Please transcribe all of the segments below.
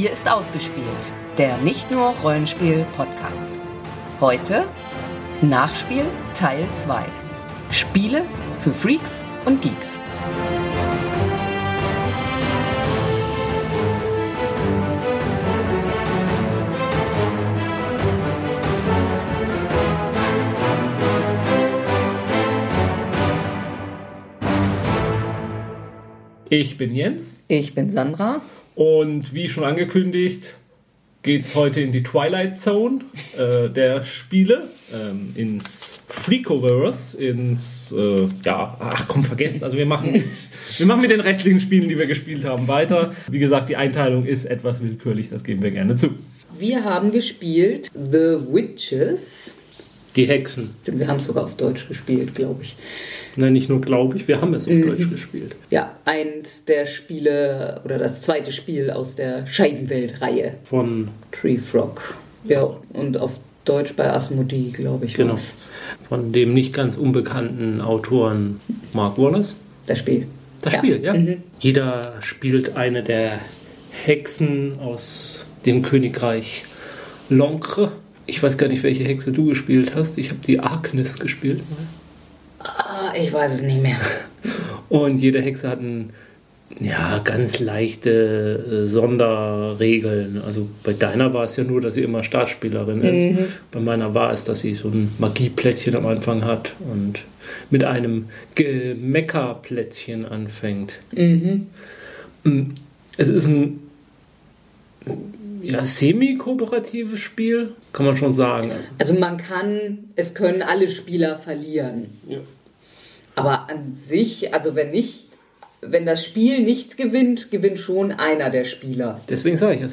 Hier ist ausgespielt, der nicht nur Rollenspiel-Podcast. Heute Nachspiel Teil 2. Spiele für Freaks und Geeks. Ich bin Jens Ich bin Sandra. Und wie schon angekündigt geht es heute in die Twilight Zone äh, der Spiele, ähm, ins Freakoverse, ins, äh, ja, ach komm, vergessen, also wir machen, wir machen mit den restlichen Spielen, die wir gespielt haben, weiter. Wie gesagt, die Einteilung ist etwas willkürlich, das geben wir gerne zu. Wir haben gespielt The Witches. Die Hexen. Wir haben es sogar auf Deutsch gespielt, glaube ich. Nein, nicht nur glaube ich, wir haben es auf Deutsch gespielt. Ja, eins der Spiele oder das zweite Spiel aus der Scheidenwelt-Reihe. Von, Tree Frog. Ja, und auf Deutsch bei Asmodee, glaube ich. genau, war's. von dem nicht ganz unbekannten Autoren Mark Wallace. Das Spiel. Das Ja. Spiel, ja. Mhm. Jeder spielt eine der Hexen aus dem Königreich Loncre. Ich weiß gar nicht, welche Hexe du gespielt hast. Ich habe die Agnes gespielt. Ah, ich weiß es nicht mehr. Und jede Hexe hat ein, ja, ganz leichte äh, Sonderregeln. Also bei deiner war es ja nur, dass sie immer Startspielerin ist. Bei meiner war es, dass sie so ein Magieplättchen am Anfang hat und mit einem Gemeckerplättchen anfängt. Mhm. Mm, Es ist ein ja, semi-kooperatives Spiel, kann man schon sagen. Also man kann, es können alle Spieler verlieren. Ja. Aber an sich, also wenn nicht, wenn das Spiel nichts gewinnt, gewinnt schon einer der Spieler. Deswegen sage ich ja Ja.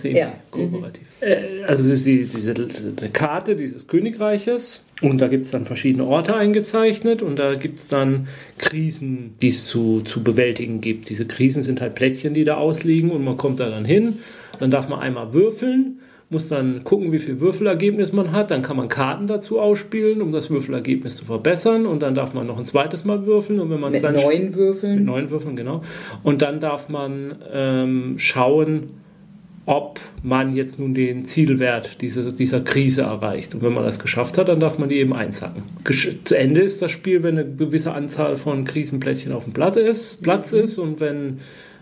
semi-kooperativ. Äh, Also es ist die, diese eine Karte dieses Königreiches und da gibt es dann verschiedene Orte eingezeichnet und da gibt es dann Krisen, die es zu, zu bewältigen gibt. Diese Krisen sind halt Plättchen, die da ausliegen und man kommt da dann hin. Dann darf man einmal würfeln, muss dann gucken, wie viel Würfelergebnis man hat. Dann kann man Karten dazu ausspielen, um das Würfelergebnis zu verbessern. Und dann darf man noch ein zweites Mal würfeln. Und wenn man Mit dann neun mit Würfeln. neun Würfeln, genau. Und dann darf man ähm, schauen, ob man jetzt nun den Zielwert dieser, dieser Krise erreicht. Und wenn man das geschafft hat, dann darf man die eben einsacken. Gesch zu Ende ist das Spiel, wenn eine gewisse Anzahl von Krisenplättchen auf dem Blatt ist, Platz ist. Und wenn,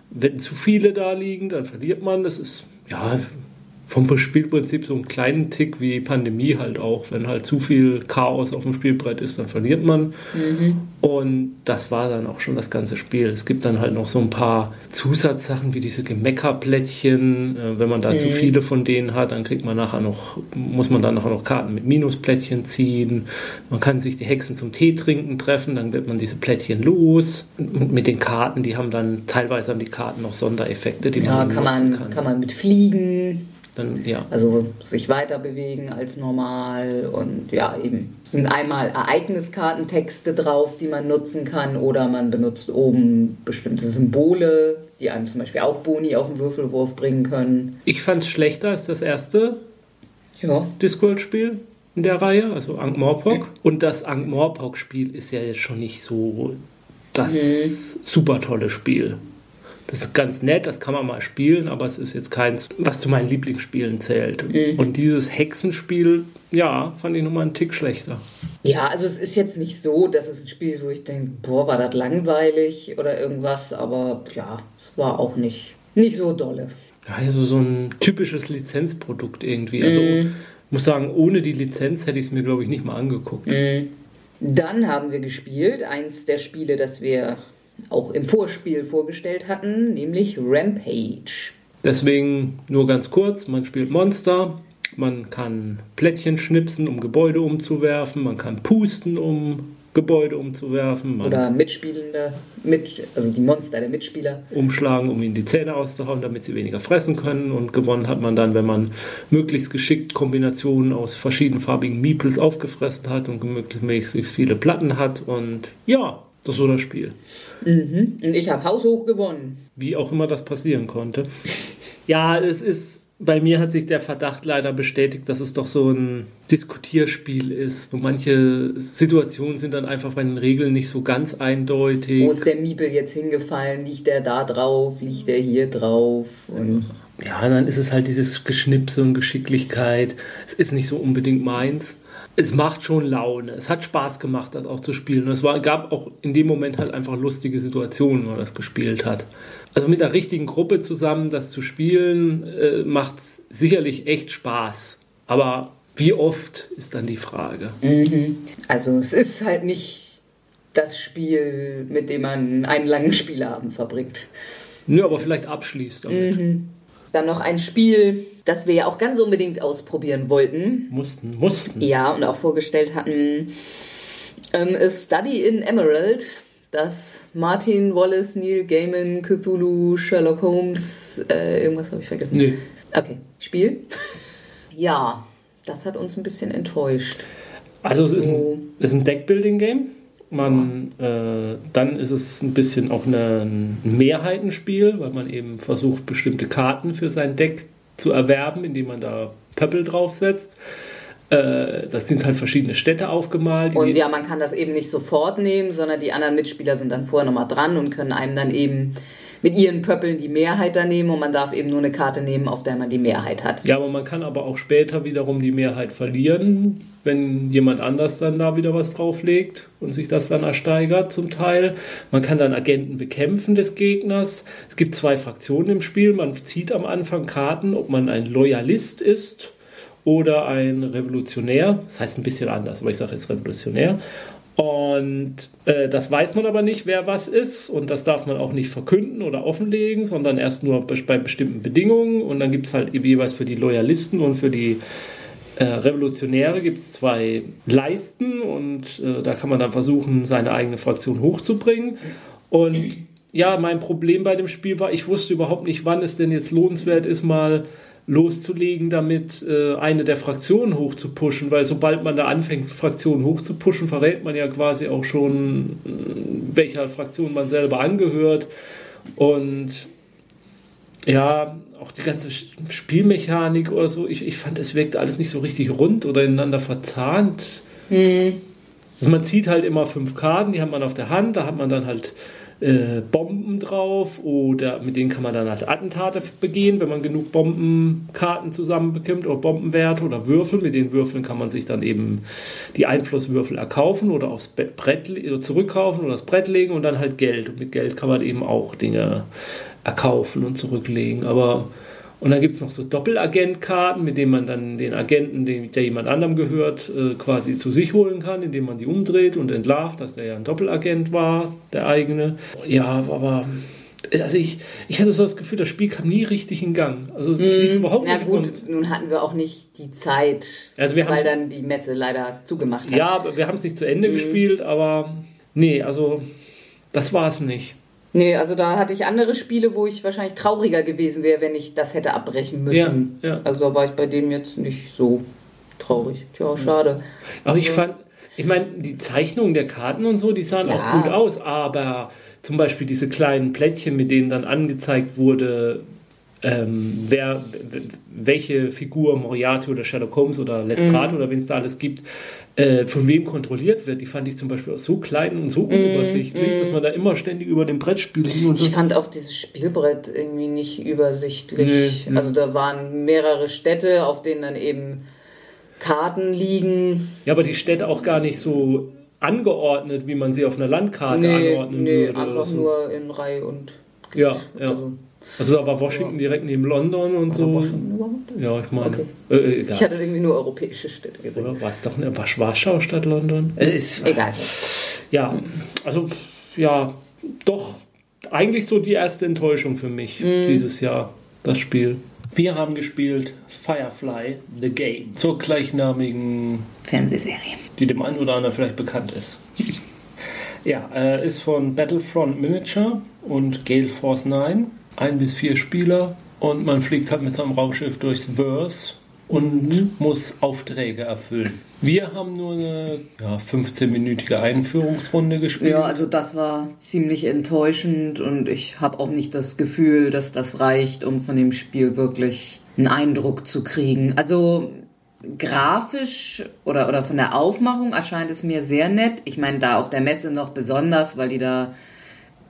wenn zu viele da liegen, dann verliert man. Das ist, ja, vom Spielprinzip so einen kleinen Tick wie Pandemie halt auch. Wenn halt zu viel Chaos auf dem Spielbrett ist, dann verliert man. Und das war dann auch schon das ganze Spiel. Es gibt dann halt noch so ein paar Zusatzsachen wie diese Gemeckerplättchen. Äh, Wenn man da zu viele von denen hat, dann kriegt man nachher noch, muss man dann nachher noch Karten mit Minusplättchen ziehen. Man kann sich die Hexen zum Tee trinken treffen, dann wird man diese Plättchen los. Und mit den Karten, die haben dann, teilweise haben die Karten noch Sondereffekte, die Ja, man kann man, kann. kann man mit fliegen, Dann, ja. also sich weiter bewegen als normal und ja, eben. Sind einmal Ereigniskartentexte drauf, die man nutzen kann oder man benutzt oben bestimmte Symbole, die einem zum Beispiel auch Boni auf den Würfelwurf bringen können. Ich fand es schlechter als das erste Ja, Discworld-Spiel in der Reihe, also Ankh-Morpork. Und das Ankh-Morpork-Spiel ist ja jetzt schon nicht so das super tolle Spiel. Das ist ganz nett, das kann man mal spielen, aber es ist jetzt keins, was zu meinen Lieblingsspielen zählt. Und dieses Hexenspiel, ja, fand ich nochmal einen Tick schlechter. Ja, also es ist jetzt nicht so, dass es ein Spiel ist, wo ich denke, boah, war das langweilig oder irgendwas, aber ja, es war auch nicht, nicht so dolle. Ja, also so ein typisches Lizenzprodukt irgendwie. Also ich muss sagen, ohne die Lizenz hätte ich es mir, glaube ich, nicht mal angeguckt. Dann haben wir gespielt, eins der Spiele, das wir auch im Vorspiel vorgestellt hatten, nämlich Rampage. Deswegen nur ganz kurz, man spielt Monster, man kann Plättchen schnipsen, um Gebäude umzuwerfen, man kann pusten, um Gebäude umzuwerfen, man Oder Mitspielende, mit, also die Monster der Mitspieler. umschlagen, um ihnen die Zähne auszuhauen, damit sie weniger fressen können. Und gewonnen hat man dann, wenn man möglichst geschickt Kombinationen aus verschiedenfarbigen Meeples aufgefressen hat und möglichst viele Platten hat. Und ja, das ist so das Spiel. Und ich habe haushoch gewonnen. Wie auch immer das passieren konnte. Ja, es ist bei mir hat sich der Verdacht leider bestätigt, dass es doch so ein Diskutierspiel ist, wo manche Situationen sind dann einfach bei den Regeln nicht so ganz eindeutig. Wo ist der Miebel jetzt hingefallen? Liegt der da drauf? Liegt der hier drauf? Und ja, dann ist es halt dieses Geschnipse und Geschicklichkeit. Es ist nicht so unbedingt meins. Es macht schon Laune. Es hat Spaß gemacht, das auch zu spielen. Und es war, gab auch in dem Moment halt einfach lustige Situationen, wo man das gespielt hat. Also mit der richtigen Gruppe zusammen das zu spielen, äh, macht sicherlich echt Spaß. Aber wie oft ist dann die Frage. Mhm. Also es ist halt nicht das Spiel, mit dem man einen langen Spielabend verbringt. Nö, aber vielleicht abschließt damit. Mhm. Dann noch ein Spiel, das wir ja auch ganz unbedingt ausprobieren wollten. Mussten, mussten. Ja, und auch vorgestellt hatten, ähm, Study in Emerald, das Martin Wallace, Neil Gaiman, Cthulhu, Sherlock Holmes, äh, irgendwas habe ich vergessen. Nee. Okay, Spiel. ja, das hat uns ein bisschen enttäuscht. Also es ist ein, es ist ein Deckbuilding-Game. Man, äh, dann ist es ein bisschen auch eine, ein Mehrheitenspiel, weil man eben versucht, bestimmte Karten für sein Deck zu erwerben, indem man da Pöppel draufsetzt. Äh, das sind halt verschiedene Städte aufgemalt. Und ja, man kann das eben nicht sofort nehmen, sondern die anderen Mitspieler sind dann vorher nochmal dran und können einem dann eben mit ihren Pöppeln die Mehrheit da nehmen und man darf eben nur eine Karte nehmen, auf der man die Mehrheit hat. Ja, aber man kann aber auch später wiederum die Mehrheit verlieren, wenn jemand anders dann da wieder was drauflegt und sich das dann ersteigert zum Teil. Man kann dann Agenten bekämpfen des Gegners. Es gibt zwei Fraktionen im Spiel. Man zieht am Anfang Karten, ob man ein Loyalist ist oder ein Revolutionär. Das heißt ein bisschen anders, aber ich sage jetzt Revolutionär. Und äh, das weiß man aber nicht, wer was ist. Und das darf man auch nicht verkünden oder offenlegen, sondern erst nur be- bei bestimmten Bedingungen. Und dann gibt es halt jeweils für die Loyalisten und für die äh, Revolutionäre gibt es zwei Leisten. Und äh, da kann man dann versuchen, seine eigene Fraktion hochzubringen. Und ja, mein Problem bei dem Spiel war, ich wusste überhaupt nicht, wann es denn jetzt lohnenswert ist, mal loszulegen, damit äh, eine der Fraktionen hochzupushen, weil sobald man da anfängt, Fraktionen hochzupushen, verrät man ja quasi auch schon, äh, welcher Fraktion man selber angehört. Und ja, auch die ganze Spielmechanik oder so, ich, ich fand, es wirkt alles nicht so richtig rund oder ineinander verzahnt. Also man zieht halt immer fünf Karten, die hat man auf der Hand, da hat man dann halt äh, Bomben drauf oder mit denen kann man dann halt Attentate begehen, wenn man genug Bombenkarten zusammenbekommt oder Bombenwerte oder Würfel. Mit den Würfeln kann man sich dann eben die Einflusswürfel erkaufen oder aufs Brett oder zurückkaufen oder das Brett legen und dann halt Geld. Und mit Geld kann man eben auch Dinge erkaufen und zurücklegen. Aber und dann gibt es noch so Doppelagentkarten, mit denen man dann den Agenten, dem, der jemand anderem gehört, äh, quasi zu sich holen kann, indem man die umdreht und entlarvt, dass der ja ein Doppelagent war, der eigene. Ja, aber also ich, ich hatte so das Gefühl, das Spiel kam nie richtig in Gang. Also es lief überhaupt Na nicht. gut, und- nun hatten wir auch nicht die Zeit, Also wir weil dann die Messe leider zugemacht hat. Ja, aber wir haben es nicht zu Ende gespielt, aber nee, also das war es nicht. Nee, also da hatte ich andere Spiele, wo ich wahrscheinlich trauriger gewesen wäre, wenn ich das hätte abbrechen müssen. Ja, ja. Also da war ich bei dem jetzt nicht so traurig. Tja, schade. Aber ich fand, ich meine, die Zeichnungen der Karten und so, die sahen Ja. auch gut aus, aber zum Beispiel diese kleinen Plättchen, mit denen dann angezeigt wurde, ähm, wer, welche Figur Moriarty oder Sherlock Holmes oder Lestrade oder wen es da alles gibt, äh, von wem kontrolliert wird, die fand ich zum Beispiel auch so klein und so unübersichtlich, dass man da immer ständig über dem Brett spielt und so. Ich fand auch dieses Spielbrett irgendwie nicht übersichtlich. Nee. Also da waren mehrere Städte, auf denen dann eben Karten liegen. Ja, aber die Städte auch gar nicht so angeordnet, wie man sie auf einer Landkarte nee, anordnen nee, würde. einfach so. nur in Reihe und Ja, ja. Also- Also da war Washington direkt neben London und so. Washington überhaupt? Ja, ich meine. Okay. Äh, äh. Ich hatte irgendwie nur europäische Städte gesehen. Oder war es doch eine war Warschau statt London? Äh, ist, Egal. Ja, also ja, doch eigentlich so die erste Enttäuschung für mich Mhm. dieses Jahr, das Spiel. Wir haben gespielt Firefly, The Game, zur gleichnamigen Fernsehserie. die dem einen oder anderen vielleicht bekannt ist. Ja, äh, ist von Battlefront Miniature und Gale Force 9. Ein bis vier Spieler und man fliegt halt mit seinem Raumschiff durchs Verse und muss Aufträge erfüllen. Wir haben nur eine ja, 15-minütige Einführungsrunde gespielt. Ja, also das war ziemlich enttäuschend und ich habe auch nicht das Gefühl, dass das reicht, um von dem Spiel wirklich einen Eindruck zu kriegen. Also grafisch oder, oder von der Aufmachung erscheint es mir sehr nett. Ich meine, da auf der Messe noch besonders, weil die da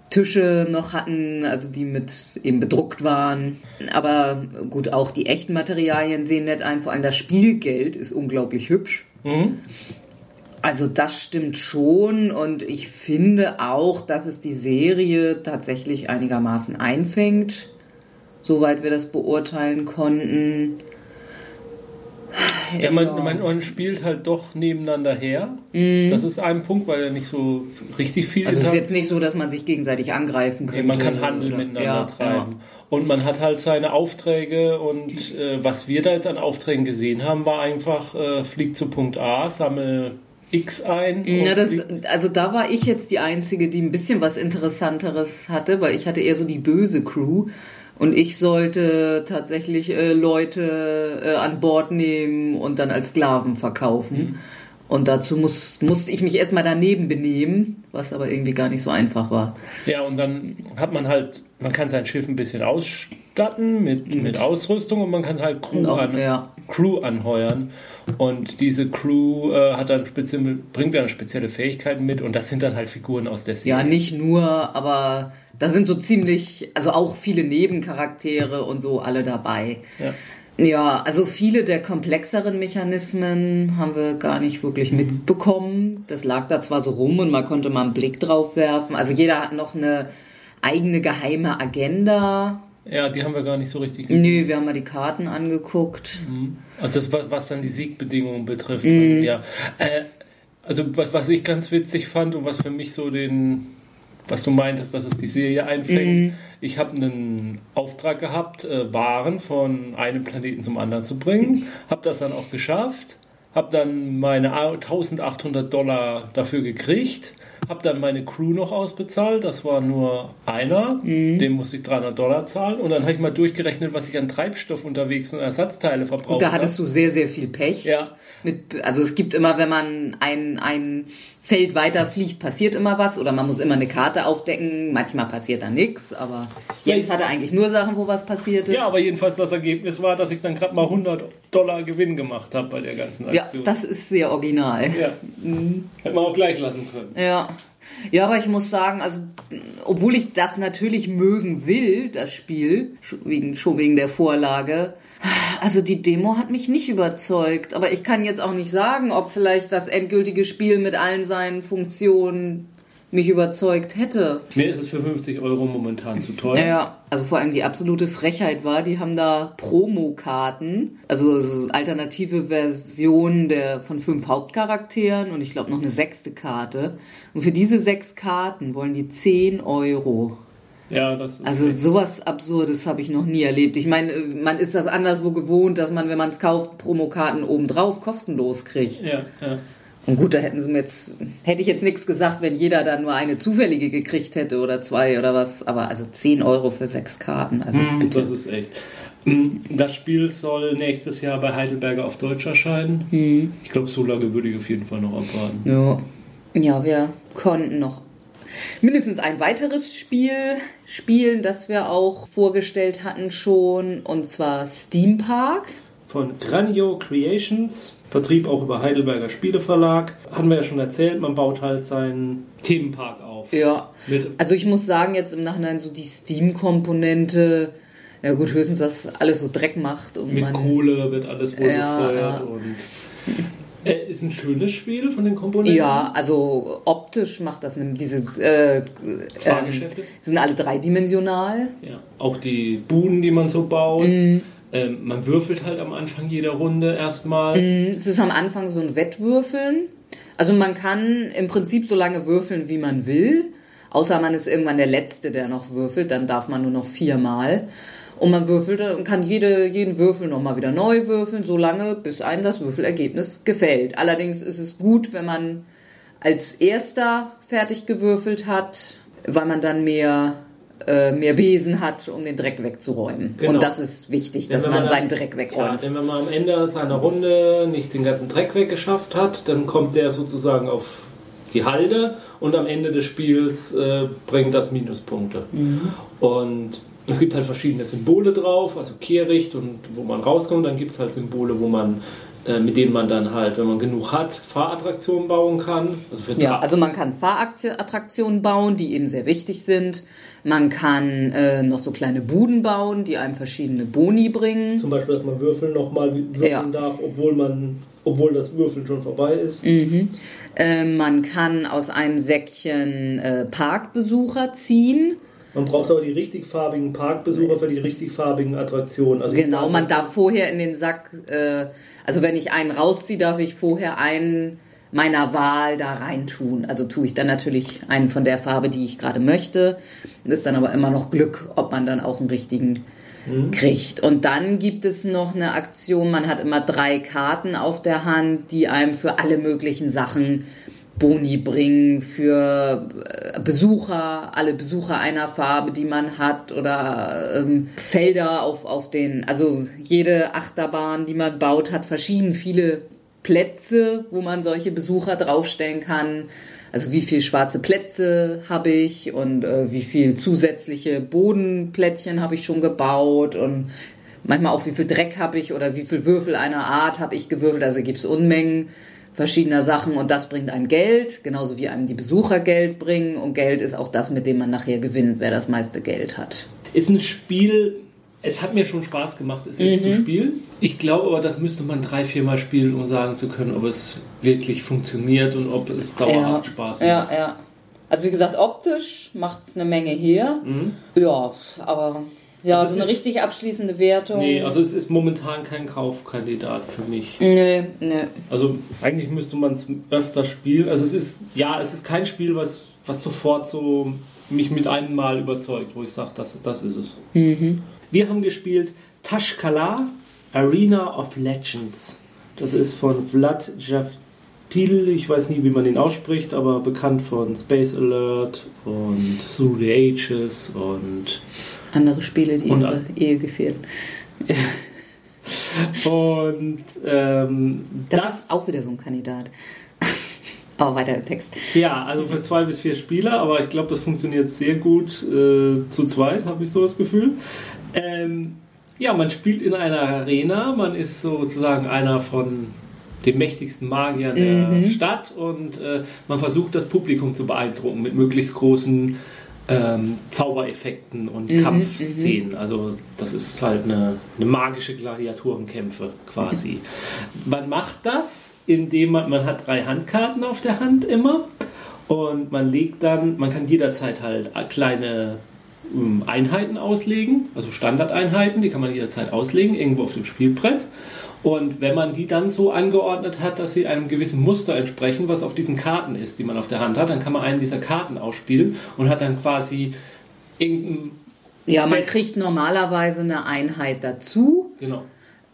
Tische noch hatten, also die mit eben bedruckt waren. Aber gut, auch die echten Materialien sehen nett ein. Vor allem das Spielgeld ist unglaublich hübsch. Mhm. Also das stimmt schon und ich finde auch, dass es die Serie tatsächlich einigermaßen einfängt, soweit wir das beurteilen konnten. Ja, man, man, man spielt halt doch nebeneinander her. Das ist ein Punkt, weil er nicht so richtig viel Mhm. Also es ist jetzt nicht so, dass man sich gegenseitig angreifen könnte. Nee, man kann Handel oder- miteinander ja, treiben. Und man hat halt seine Aufträge und äh, was wir da jetzt an Aufträgen gesehen haben, war einfach, äh, flieg zu Punkt A, sammel X ein. Ja. Na, und das, also da war ich jetzt die Einzige, die ein bisschen was Interessanteres hatte, weil ich hatte eher so die böse Crew und ich sollte tatsächlich äh, Leute äh, an Bord nehmen und dann als Sklaven verkaufen. Und dazu muss, musste ich mich erstmal daneben benehmen, was aber irgendwie gar nicht so einfach war. ja, und dann hat man halt, man kann sein Schiff ein bisschen ausstatten mit, mit Ausrüstung und man kann halt Crew, auch- an, ja. Crew anheuern. Und diese Crew äh, hat dann bringt dann spezielle Fähigkeiten mit und das sind dann halt Figuren aus der Serie. Ja, nicht nur, aber da sind so ziemlich, also auch viele Nebencharaktere und so alle dabei. Ja. Ja, also viele der komplexeren Mechanismen haben wir gar nicht wirklich Mhm. mitbekommen. Das lag da zwar so rum und man konnte mal einen Blick drauf werfen. Also jeder hat noch eine eigene geheime Agenda. Ja, die haben wir gar nicht so richtig gesehen. Nö, wir haben mal die Karten angeguckt. Also das, was, was dann die Siegbedingungen betrifft. Mhm. Ja. Äh, also was, was ich ganz witzig fand und was für mich so den, was du meintest, dass es die Serie einfängt. Mhm. Ich habe einen Auftrag gehabt, äh, Waren von einem Planeten zum anderen zu bringen. Habe das dann auch geschafft. Habe dann meine 1800 Dollar dafür gekriegt. Habe dann meine Crew noch ausbezahlt. Das war nur einer. Mhm. Dem musste ich 300 Dollar zahlen. Und dann habe ich mal durchgerechnet, was ich an Treibstoff unterwegs und Ersatzteile verbraucht Und da habe. hattest du sehr, sehr viel Pech. Ja. Mit, also es gibt immer, wenn man ein, ein Feld weiter fliegt, passiert immer was oder man muss immer eine Karte aufdecken. Manchmal passiert da nichts, aber Jens hatte eigentlich nur Sachen, wo was passierte. Ja, aber jedenfalls das Ergebnis war, dass ich dann gerade mal 100 Dollar Gewinn gemacht habe bei der ganzen Ja, Aktion. das ist sehr original. ja. Hätte man auch gleich lassen können. Ja. Ja, aber ich muss sagen, also, obwohl ich das natürlich mögen will, das Spiel, schon wegen, schon wegen der Vorlage, also die Demo hat mich nicht überzeugt. Aber ich kann jetzt auch nicht sagen, ob vielleicht das endgültige Spiel mit allen seinen Funktionen mich überzeugt hätte. Mir ist es für 50 Euro momentan zu teuer. Ja, also vor allem die absolute Frechheit war, die haben da Promokarten, also so alternative Versionen der, von fünf Hauptcharakteren und ich glaube noch eine sechste Karte. Und für diese sechs Karten wollen die 10 Euro. Ja, das ist. Also sowas Absurdes habe ich noch nie erlebt. Ich meine, man ist das anderswo gewohnt, dass man, wenn man es kauft, Promokarten obendrauf kostenlos kriegt. ja, ja. Und gut, da hätten sie mir jetzt, hätte ich jetzt nichts gesagt, wenn jeder da nur eine zufällige gekriegt hätte oder zwei oder was. Aber also 10 Euro für sechs Karten, also Hm, bitte. Das ist echt. Hm, Das Spiel soll nächstes Jahr bei Heidelberger auf Deutsch erscheinen. Hm. Ich glaube, so lange würde ich auf jeden Fall noch abwarten. Ja. ja, wir konnten noch mindestens ein weiteres Spiel spielen, das wir auch vorgestellt hatten schon, und zwar Steam Park. Von Granio Creations, Vertrieb auch über Heidelberger Spieleverlag. Haben wir ja schon erzählt, man baut halt seinen Themenpark auf. Ja. Mit Also ich muss sagen, jetzt im Nachhinein so die Steam-Komponente, ja gut, höchstens, dass alles so Dreck macht und Mit man. Kohle wird alles wohl Ja, befeuert ja. und äh, ist ein schönes Spiel von den Komponenten. Ja, also optisch macht das eine, diese äh, ähm, Fahrgeschäfte. sind alle dreidimensional. Ja. Auch die Buden, die man so baut. Mhm. Ähm, man würfelt halt am Anfang jeder Runde erstmal. Es ist am Anfang so ein Wettwürfeln. Also man kann im Prinzip so lange würfeln, wie man will. Außer man ist irgendwann der Letzte, der noch würfelt. Dann darf man nur noch viermal. Und man würfelt und kann jede, jeden Würfel nochmal wieder neu würfeln, so lange, bis einem das Würfelergebnis gefällt. Allerdings ist es gut, wenn man als erster fertig gewürfelt hat, weil man dann mehr, äh, mehr Besen hat, um den Dreck wegzuräumen. Genau. Und das ist wichtig, dass man, wenn seinen Dreck Ja, wegräumt. denn wenn man am Ende seiner Runde nicht den ganzen Dreck weggeschafft hat, dann kommt der sozusagen auf die Halde und am Ende des Spiels äh, bringt das Minuspunkte. Mhm. Und Es gibt halt verschiedene Symbole drauf, also Kehricht und wo man rauskommt. Dann gibt es halt Symbole, wo man äh, mit denen man dann halt, wenn man genug hat, Fahrattraktionen bauen kann. Also ja, also man kann Fahrattraktionen bauen, die eben sehr wichtig sind. Man kann äh, noch so kleine Buden bauen, die einem verschiedene Boni bringen. Zum Beispiel, dass man Würfeln nochmal würfeln ja. darf, obwohl man, obwohl das Würfeln schon vorbei ist. Mhm. Äh, man kann aus einem Säckchen äh, Parkbesucher ziehen. Man braucht aber die richtig farbigen Parkbesucher für die richtig farbigen Attraktionen. Also genau, man darf vorher in den Sack äh, also wenn ich einen rausziehe, darf ich vorher einen meiner Wahl da reintun. Also tue ich dann natürlich einen von der Farbe, die ich gerade möchte. Das ist dann aber immer noch Glück, ob man dann auch einen richtigen mhm. kriegt. Und dann gibt es noch eine Aktion, man hat immer drei Karten auf der Hand, die einem für alle möglichen Sachen Boni bringen für äh, Besucher, alle Besucher einer Farbe, die man hat oder ähm, Felder auf, auf den, also jede Achterbahn, die man baut, hat verschieden viele Plätze, wo man solche Besucher draufstellen kann. Also wie viel schwarze Plätze habe ich und äh, wie viel zusätzliche Bodenplättchen habe ich schon gebaut und manchmal auch wie viel Dreck habe ich oder wie viel Würfel einer Art habe ich gewürfelt. Also gibt es Unmengen verschiedener Sachen und das bringt einem Geld, genauso wie einem die Besucher Geld bringen und Geld ist auch das, mit dem man nachher gewinnt, wer das meiste Geld hat. Ist ein Spiel, es hat mir schon Spaß gemacht, es mhm. zu spielen. Ich glaube aber, das müsste man drei, viermal spielen, um sagen zu können, ob es wirklich funktioniert und ob es dauerhaft ja, Spaß macht. Ja, ja. Also wie gesagt, optisch macht es eine Menge her. Mhm. Ja, aber ja, also so eine richtig abschließende Wertung. Nee, also es ist momentan kein Kaufkandidat für mich. Nee, nee. Also eigentlich müsste man es öfter spielen. Also es ist, ja, es ist kein Spiel, was, was sofort so mich mit einem Mal überzeugt, wo ich sage, das, das ist es. Mhm. Wir haben gespielt Tashkala, Arena of Legends. Das ist von Vlad Javtil, ich weiß nie, wie man ihn ausspricht, aber bekannt von Space Alert und Through the Ages und andere Spiele, die und ihre Ehe gefährden. und ähm, das, das, ist auch wieder so ein Kandidat. aber weiter im Text. Ja, also für zwei bis vier Spieler, aber ich glaube, das funktioniert sehr gut äh, zu zweit, habe ich so das Gefühl. Ähm, ja, man spielt in einer Arena, man ist sozusagen einer von den mächtigsten Magiern der mhm. Stadt und äh, man versucht das Publikum zu beeindrucken mit möglichst großen ähm, Zaubereffekten und mhm, Kampfszenen. Mhm. Also das ist halt eine, eine magische Gladiatorenkämpfe quasi. man macht das, indem man, man hat drei Handkarten auf der Hand immer und man legt dann, man kann jederzeit halt kleine Einheiten auslegen, also Standardeinheiten, die kann man jederzeit auslegen, irgendwo auf dem Spielbrett. Und wenn man die dann so angeordnet hat, dass sie einem gewissen Muster entsprechen, was auf diesen Karten ist, die man auf der Hand hat, dann kann man einen dieser Karten ausspielen und hat dann quasi irgendein. Ja, man kriegt normalerweise eine Einheit dazu. Genau.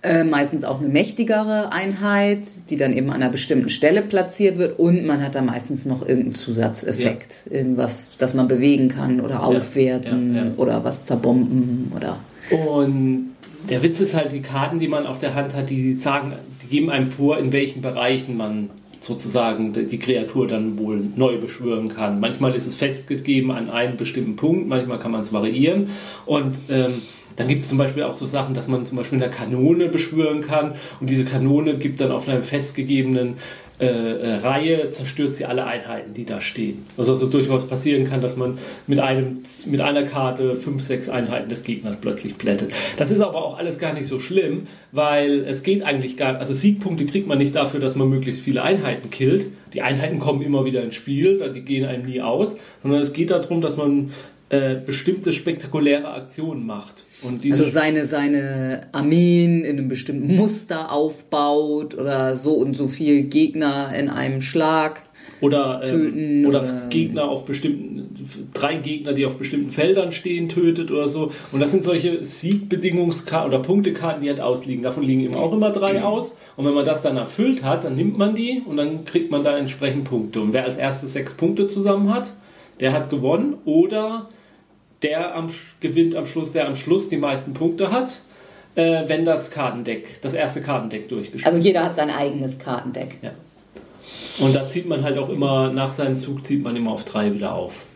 Äh, meistens auch eine mächtigere Einheit, die dann eben an einer bestimmten Stelle platziert wird und man hat da meistens noch irgendeinen Zusatzeffekt, ja. irgendwas, das man bewegen kann oder aufwerten ja, ja, oder was zerbomben oder. Und der Witz ist halt, die Karten, die man auf der Hand hat, die sagen, die geben einem vor, in welchen Bereichen man sozusagen die Kreatur dann wohl neu beschwören kann. Manchmal ist es festgegeben an einen bestimmten Punkt, manchmal kann man es variieren und ähm, dann gibt es zum Beispiel auch so Sachen, dass man zum Beispiel eine Kanone beschwören kann und diese Kanone gibt dann auf einem festgegebenen äh, äh, Reihe zerstört sie alle Einheiten, die da stehen. Was also durchaus passieren kann, dass man mit, einem, mit einer Karte fünf, sechs Einheiten des Gegners plötzlich plättet. Das ist aber auch alles gar nicht so schlimm, weil es geht eigentlich gar also Siegpunkte kriegt man nicht dafür, dass man möglichst viele Einheiten killt. Die Einheiten kommen immer wieder ins Spiel, die gehen einem nie aus, sondern es geht darum, dass man äh, bestimmte spektakuläre Aktionen macht. also seine, seine Armeen in einem bestimmten Muster aufbaut oder so und so viel Gegner in einem Schlag oder, ähm, oder, oder, Gegner auf bestimmten, drei Gegner, die auf bestimmten Feldern stehen, tötet oder so. Und das sind solche Siegbedingungskarten oder Punktekarten, die halt ausliegen. Davon liegen eben auch immer drei aus. Und wenn man das dann erfüllt hat, dann nimmt man die und dann kriegt man da entsprechend Punkte. Und wer als erstes sechs Punkte zusammen hat, der hat gewonnen. Oder der am, gewinnt am Schluss, der am Schluss die meisten Punkte hat, äh, wenn das Kartendeck, das erste Kartendeck durchgespielt Also jeder hat sein eigenes Kartendeck. Ja. Und da zieht man halt auch immer, nach seinem Zug zieht man immer auf drei wieder auf.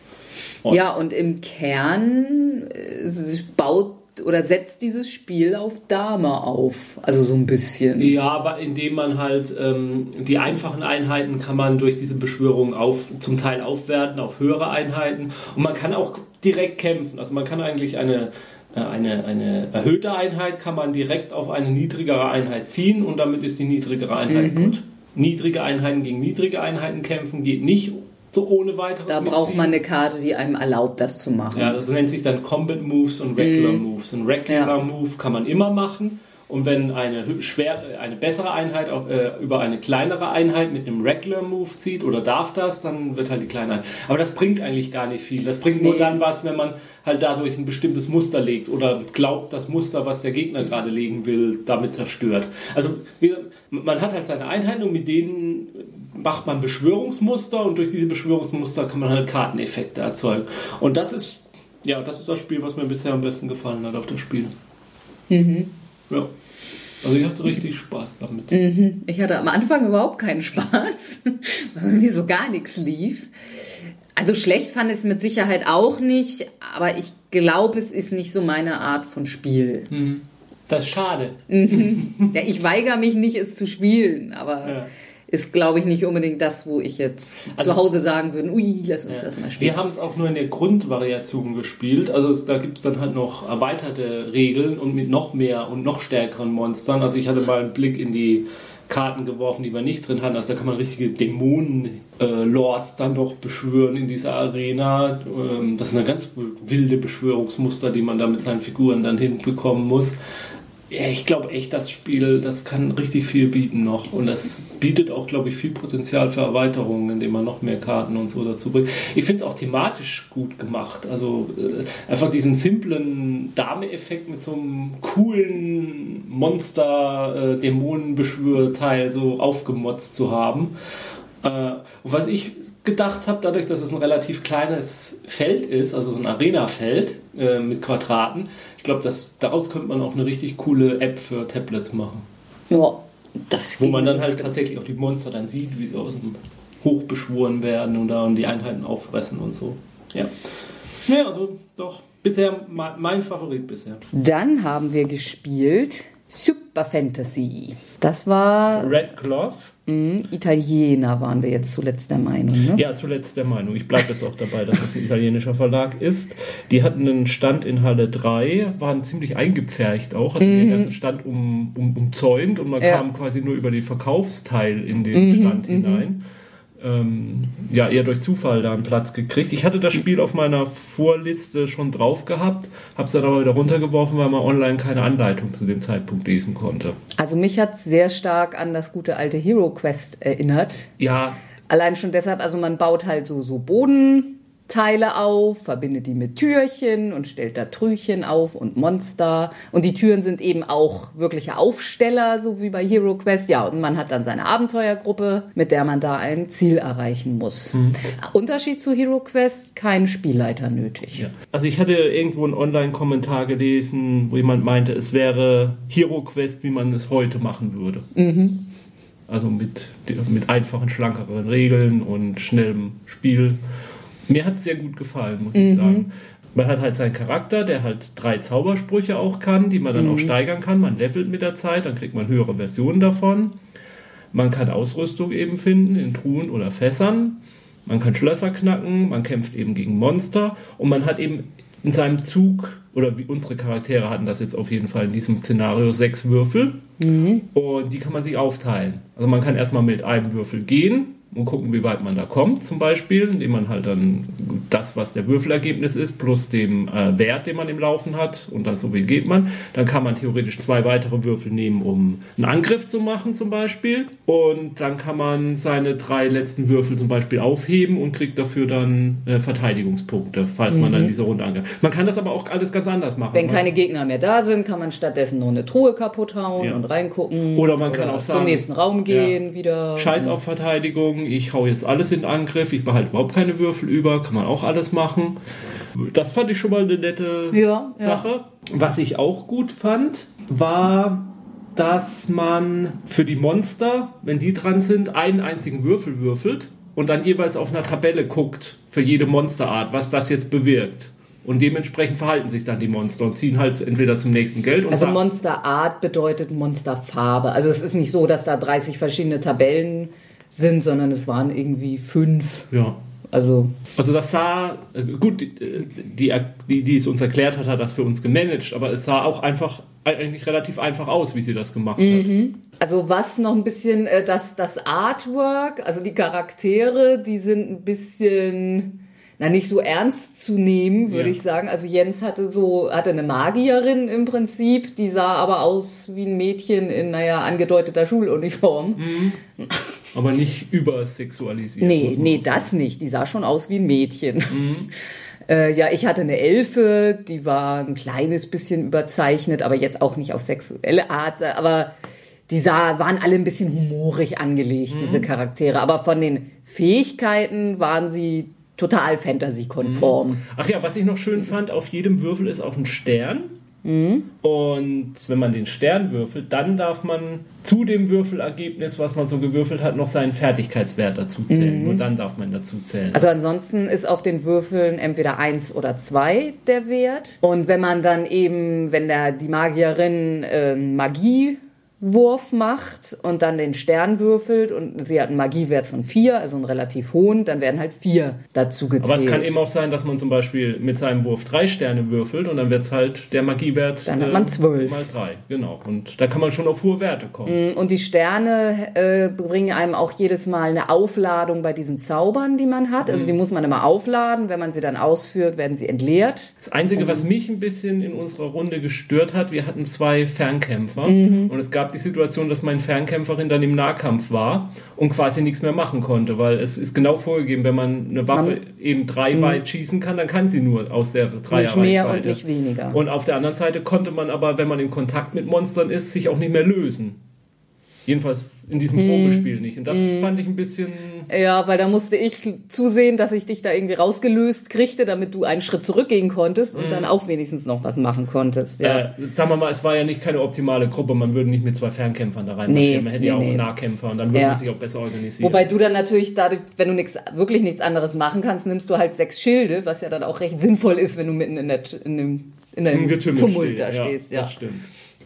Und Ja, und im Kern äh, baut oder setzt dieses Spiel auf Dame auf. Also so ein bisschen. Ja, aber indem man halt ähm, die einfachen Einheiten kann man durch diese Beschwörung auf, zum Teil aufwerten auf höhere Einheiten und man kann auch direkt kämpfen. Also man kann eigentlich eine, äh, eine, eine erhöhte Einheit kann man direkt auf eine niedrigere Einheit ziehen und damit ist die niedrigere Einheit gut. Niedrige Einheiten gegen niedrige Einheiten kämpfen geht nicht so ohne weiteres. Da braucht ziehen. man eine Karte, die einem erlaubt, das zu machen. Ja, das nennt sich dann Combat Moves und Regular Moves. Ein Regular Ja. Move kann man immer machen. Und wenn eine schwer, eine bessere Einheit auch, äh, über eine kleinere Einheit mit einem Regular Move zieht oder darf das, dann wird halt die kleine Einheit. Aber das bringt eigentlich gar nicht viel. Das bringt nur Nee. dann was, wenn man halt dadurch ein bestimmtes Muster legt oder glaubt, das Muster, was der Gegner gerade legen will, damit zerstört. Also man hat halt seine Einheiten und mit denen macht man Beschwörungsmuster und durch diese Beschwörungsmuster kann man halt Karteneffekte erzeugen. Und das ist ja, das ist das Spiel, was mir bisher am besten gefallen hat auf das Spiel. Ja. Also ich hatte richtig Spaß damit. Ich hatte am Anfang überhaupt keinen Spaß, weil mir so gar nichts lief. Also schlecht fand ich es mit Sicherheit auch nicht, aber ich glaube, es ist nicht so meine Art von Spiel. Das ist schade. Ja, ich weigere mich nicht, es zu spielen, aber Ja. Ist, glaube ich, nicht unbedingt das, wo ich jetzt Also- zu Hause sagen würde, ui, lass uns das mal spielen. Wir haben es auch nur in der Grundvariation gespielt. Also da gibt es dann halt noch erweiterte Regeln und mit noch mehr und noch stärkeren Monstern. Also ich hatte mal einen Blick in die Karten geworfen, die wir nicht drin hatten. Also da kann man richtige Dämonen-Lords dann noch beschwören in dieser Arena. Ähm, das sind eine ganz wilde Beschwörungsmuster, die man da mit seinen Figuren dann hinbekommen muss. Ja, ich glaube echt, das Spiel, das kann richtig viel bieten noch. Und das bietet auch, glaube ich, viel Potenzial für Erweiterungen, indem man noch mehr Karten und so dazu bringt. Ich finde es auch thematisch gut gemacht. Also äh, einfach diesen simplen Dame-Effekt mit so einem coolen Monster-Dämonenbeschwör-Teil so aufgemotzt zu haben. Äh, und was ich gedacht habe, dadurch, dass es ein relativ kleines Feld ist, also so ein Arena-Feld äh, mit Quadraten, ich glaube, dass daraus könnte man auch eine richtig coole App für Tablets machen, Ja, das wo man dann halt tatsächlich auch die Monster dann sieht, wie sie aus dem hochbeschworen werden und dann die Einheiten auffressen und so. Ja. Ja, also doch. Bisher mein Favorit bisher. Dann haben wir gespielt Super Fantasy. Das war Red Cloth. Mh, Italiener, waren wir jetzt zuletzt der Meinung. Ne? Ja, zuletzt der Meinung. Ich bleibe jetzt auch dabei, dass es ein italienischer Verlag ist. Die hatten einen Stand in Halle 3, waren ziemlich eingepfercht auch, hatten den ganzen Stand um, um, umzäunt und man Ja. kam quasi nur über den Verkaufsteil in den Stand hinein. Ähm, ja, eher durch Zufall da einen Platz gekriegt. Ich hatte das Spiel auf meiner Vorliste schon drauf gehabt, habe es dann aber wieder runtergeworfen, weil man online keine Anleitung zu dem Zeitpunkt lesen konnte. Also mich hat sehr stark an das gute alte Hero Quest erinnert. Ja, Allein schon deshalb, also man baut halt so, so Bodenteile auf, verbindet die mit Türchen und stellt da Trüchen auf und Monster. Und die Türen sind eben auch wirkliche Aufsteller, so wie bei Hero Quest. Ja, und man hat dann seine Abenteuergruppe, mit der man da ein Ziel erreichen muss. Unterschied zu Hero Quest, kein Spielleiter nötig. Ja. Also ich hatte irgendwo einen Online-Kommentar gelesen, wo jemand meinte, es wäre Hero Quest, wie man es heute machen würde. Also mit, mit einfachen, schlankeren Regeln und schnellem Spiel. Mir hat es sehr gut gefallen, muss ich sagen. Man hat halt seinen Charakter, der halt drei Zaubersprüche auch kann, die man dann auch steigern kann. Man levelt mit der Zeit, dann kriegt man höhere Versionen davon. Man kann Ausrüstung eben finden in Truhen oder Fässern. Man kann Schlösser knacken, man kämpft eben gegen Monster und man hat eben in seinem Zug, oder wie unsere Charaktere hatten das jetzt auf jeden Fall in diesem Szenario, sechs Würfel und die kann man sich aufteilen. Also man kann erstmal mit einem Würfel gehen und gucken, wie weit man da kommt, zum Beispiel, indem man halt dann das, was der Würfelergebnis ist, plus dem äh, Wert, den man im Laufen hat, und dann so wie geht man. Dann kann man theoretisch zwei weitere Würfel nehmen, um einen Angriff zu machen, zum Beispiel. Und dann kann man seine drei letzten Würfel zum Beispiel aufheben und kriegt dafür dann äh, Verteidigungspunkte, falls man dann diese Runde angreift. Man kann das aber auch alles ganz anders machen. Wenn Man- keine Gegner mehr da sind, kann man stattdessen nur eine Truhe kaputt hauen Ja. und reingucken. Oder man kann auch zum sagen, nächsten Raum gehen, wieder. Scheiß auf Verteidigung, ich hau jetzt alles in Angriff, ich behalte überhaupt keine Würfel über, kann man auch alles machen. Das fand ich schon mal eine nette Ja, ja. Sache. Was ich auch gut fand, war, dass man für die Monster, wenn die dran sind, einen einzigen Würfel würfelt und dann jeweils auf einer Tabelle guckt für jede Monsterart, was das jetzt bewirkt. Und dementsprechend verhalten sich dann die Monster und ziehen halt entweder zum nächsten Geld Also Monsterart bedeutet Monsterfarbe. Also es ist nicht so, dass da 30 verschiedene Tabellen sind, sondern es waren irgendwie fünf. ja. Also Also das sah, äh, gut, die, die, die, es uns erklärt hat, hat das für uns gemanagt, aber es sah auch einfach, eigentlich relativ einfach aus, wie sie das gemacht hat. Also was noch ein bisschen, äh, das, das Artwork, also die Charaktere, die sind ein bisschen, na nicht so ernst zu nehmen, würde Ja. ich sagen. Also Jens hatte so, hatte eine Magierin im Prinzip, die sah aber aus wie ein Mädchen in, naja, angedeuteter Schuluniform. Aber nicht übersexualisiert. Nee, nee, das nicht. Die sah schon aus wie ein Mädchen. Äh, ja, ich hatte eine Elfe, die war ein kleines bisschen überzeichnet, aber jetzt auch nicht auf sexuelle Art, aber die sah, waren alle ein bisschen humorig angelegt, diese Charaktere. Aber von den Fähigkeiten waren sie total Fantasy-konform. Ach ja, was ich noch schön fand, auf jedem Würfel ist auch ein Stern. Mhm. Und wenn man den Stern würfelt, dann darf man zu dem Würfelergebnis, was man so gewürfelt hat, noch seinen Fertigkeitswert dazu zählen. Nur dann darf man dazu zählen. Mhm. Also ansonsten ist auf den Würfeln entweder eins oder zwei der Wert. Und wenn man dann eben, wenn der, die Magierin äh, einen Magiewurf macht und dann den Stern würfelt und sie hat einen Magiewert von vier, also einen relativ hohen, dann werden halt vier dazu gezählt. Aber es kann eben auch sein, dass man zum Beispiel mit seinem Wurf drei Sterne würfelt und dann wird es halt der Magiewert Dann hat man zwölf. mal drei. Genau. Und da kann man schon auf hohe Werte kommen. Und die Sterne äh, bringen einem auch jedes Mal eine Aufladung bei diesen Zaubern, die man hat. Also die muss man immer aufladen. Wenn man sie dann ausführt, werden sie entleert. Das Einzige, was mich ein bisschen in unserer Runde gestört hat, wir hatten zwei Fernkämpfer Mhm. und es gab die Situation, dass meine Fernkämpferin dann im Nahkampf war und quasi nichts mehr machen konnte, weil es ist genau vorgegeben, wenn man eine Waffe Man- eben drei weit schießen kann, dann kann sie nur aus der Dreier Nicht mehr und nicht weniger. Und auf der anderen Seite konnte man aber, wenn man in Kontakt mit Monstern ist, sich auch nicht mehr lösen. Jedenfalls in diesem Mhm. Probespiel nicht. Und das fand ich ein bisschen. Ja, weil da musste ich zusehen, dass ich dich da irgendwie rausgelöst kriegte, damit du einen Schritt zurückgehen konntest und dann auch wenigstens noch was machen konntest. Ja. Äh, sagen wir mal, es war ja nicht keine optimale Gruppe. Man würde nicht mit zwei Fernkämpfern da rein. Nee, man hätte nee, ja auch nee. Nahkämpfer und dann würde Ja. man sich auch besser organisieren. Wobei du dann natürlich dadurch, wenn du nix, wirklich nichts anderes machen kannst, nimmst du halt sechs Schilde, was ja dann auch recht sinnvoll ist, wenn du mitten in, der, in dem in einem Getümmel Tumult steht. da stehst. Ja. Das stimmt.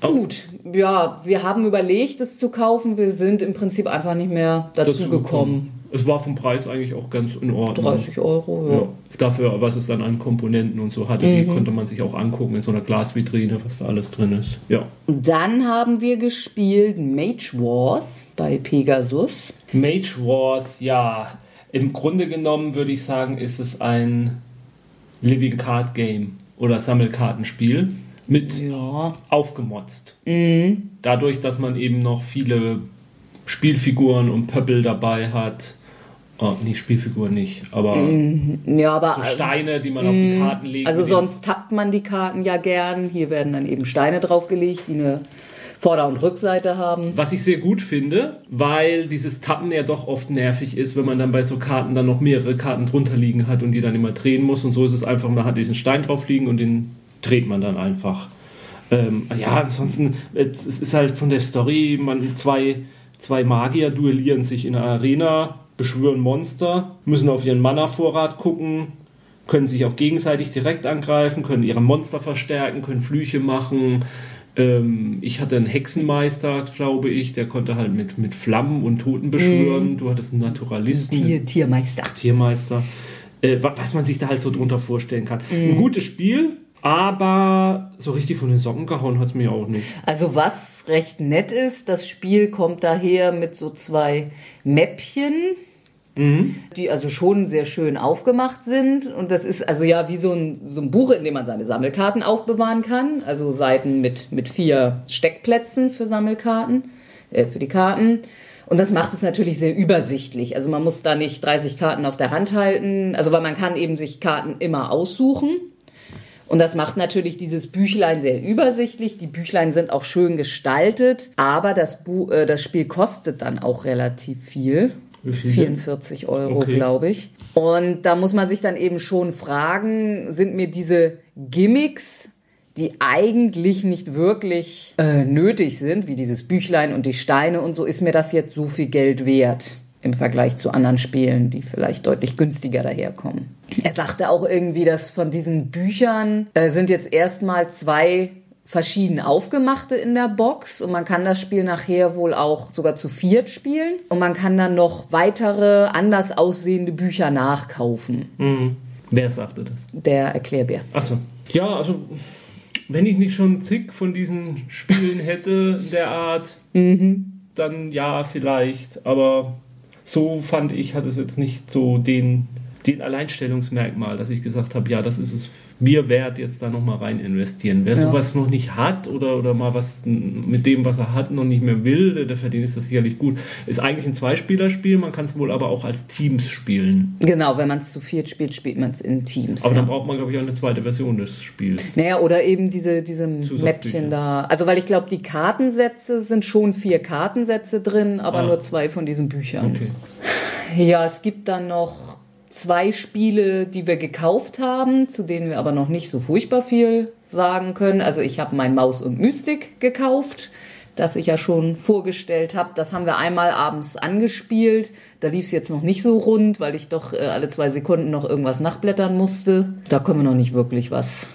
Gut, ja, wir haben überlegt, es zu kaufen. Wir sind im Prinzip einfach nicht mehr dazu, gekommen. Es war vom Preis eigentlich auch ganz in Ordnung. 30 Euro, ja. Ja. Dafür, was es dann an Komponenten und so hatte, Mhm. die konnte man sich auch angucken in so einer Glasvitrine, was da alles drin ist. Ja. Dann haben wir gespielt Mage Wars bei Pegasus. Mage Wars, ja. Im Grunde genommen würde ich sagen, ist es ein Living Card Game oder Sammelkartenspiel mit Ja, aufgemotzt. Dadurch, dass man eben noch viele Spielfiguren und Pöppel dabei hat. Oh, nee, Spielfiguren nicht, aber ja aber so Steine, die man auf die Karten legt. Also sonst tappt man die Karten ja gern. Hier werden dann eben Steine draufgelegt, die eine Vorder- und Rückseite haben. Was ich sehr gut finde, weil dieses Tappen ja doch oft nervig ist, wenn man dann bei so Karten dann noch mehrere Karten drunter liegen hat und die dann immer drehen muss. Und so ist es einfach, man hat diesen Stein drauf liegen und den dreht man dann einfach. Ähm, ja, ansonsten, es, es ist halt von der Story, man zwei, zwei Magier duellieren sich in einer Arena, beschwören Monster, müssen auf ihren Mana-Vorrat gucken, können sich auch gegenseitig direkt angreifen, können ihre Monster verstärken, können Flüche machen. Ähm, ich hatte einen Hexenmeister, glaube ich, der konnte halt mit, mit Flammen und Toten beschwören. Du hattest einen Naturalisten. Tier, Tiermeister. Tiermeister, äh, wa- was man sich da halt so drunter vorstellen kann. Ein gutes Spiel, aber so richtig von den Socken gehauen hat es mir auch nicht. Also was recht nett ist, das Spiel kommt daher mit so zwei Mäppchen, die also schon sehr schön aufgemacht sind. Und das ist also ja wie so ein, so ein Buch, in dem man seine Sammelkarten aufbewahren kann. Also Seiten mit, mit vier Steckplätzen für Sammelkarten, äh, für die Karten. Und das macht es natürlich sehr übersichtlich. Also man muss da nicht 30 Karten auf der Hand halten. Also weil man kann eben sich Karten immer aussuchen. Und das macht natürlich dieses Büchlein sehr übersichtlich. Die Büchlein sind auch schön gestaltet, aber das, Bu äh, das Spiel kostet dann auch relativ viel. Wie viel? 44 Euro, Okay. glaube ich. Und da muss man sich dann eben schon fragen, sind mir diese Gimmicks, die eigentlich nicht wirklich äh, nötig sind, wie dieses Büchlein und die Steine und so, ist mir das jetzt so viel Geld wert? im Vergleich zu anderen Spielen, die vielleicht deutlich günstiger daherkommen. Er sagte auch irgendwie, dass von diesen Büchern äh, sind jetzt erstmal zwei verschieden aufgemachte in der Box und man kann das Spiel nachher wohl auch sogar zu viert spielen und man kann dann noch weitere anders aussehende Bücher nachkaufen. Mhm. Wer sagte das? Der Erklärbär. Achso. Ja, also wenn ich nicht schon zig von diesen Spielen hätte der Art, dann ja, vielleicht. Aber so fand ich, hat es jetzt nicht so den, den Alleinstellungsmerkmal, dass ich gesagt habe, ja, das ist es mir wert, jetzt da nochmal rein investieren. Wer Ja. sowas noch nicht hat oder, oder mal was mit dem, was er hat, noch nicht mehr will, der für den ist das sicherlich gut. Ist eigentlich ein Zweispielerspiel, man kann es wohl aber auch als Teams spielen. Genau, wenn man es zu viert spielt, spielt man es in Teams. Aber ja. dann braucht man, glaube ich, auch eine zweite Version des Spiels. Naja, oder eben diese, diese. Mäppchen da. Also, weil ich glaube, die Kartensätze sind schon vier Kartensätze drin, aber Ah. nur zwei von diesen Büchern. Okay. Ja, es gibt dann noch zwei Spiele, die wir gekauft haben, zu denen wir aber noch nicht so furchtbar viel sagen können. Also, ich habe mein Maus und Mystik gekauft. Das ich ja schon vorgestellt habe. Das haben wir einmal abends angespielt. Da lief es jetzt noch nicht so rund, weil ich doch äh, alle zwei Sekunden noch irgendwas nachblättern musste. Da können wir noch nicht wirklich was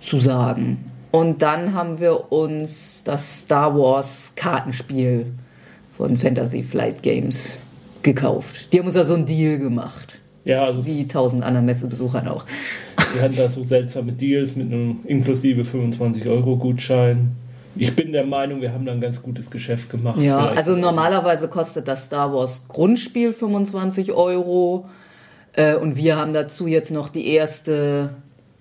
zu sagen. Und dann haben wir uns das Star Wars Kartenspiel von Fantasy Flight Games gekauft. Die haben uns da so einen Deal gemacht. Ja, also Wie tausend anderen Messebesuchern auch. Wir hatten da so seltsame Deals mit einem inklusive 25-Euro-Gutschein. Ich bin der Meinung, wir haben da ein ganz gutes Geschäft gemacht. Ja, Vielleicht- also normalerweise kostet das Star Wars Grundspiel 25 Euro. Äh, und wir haben dazu jetzt noch die erste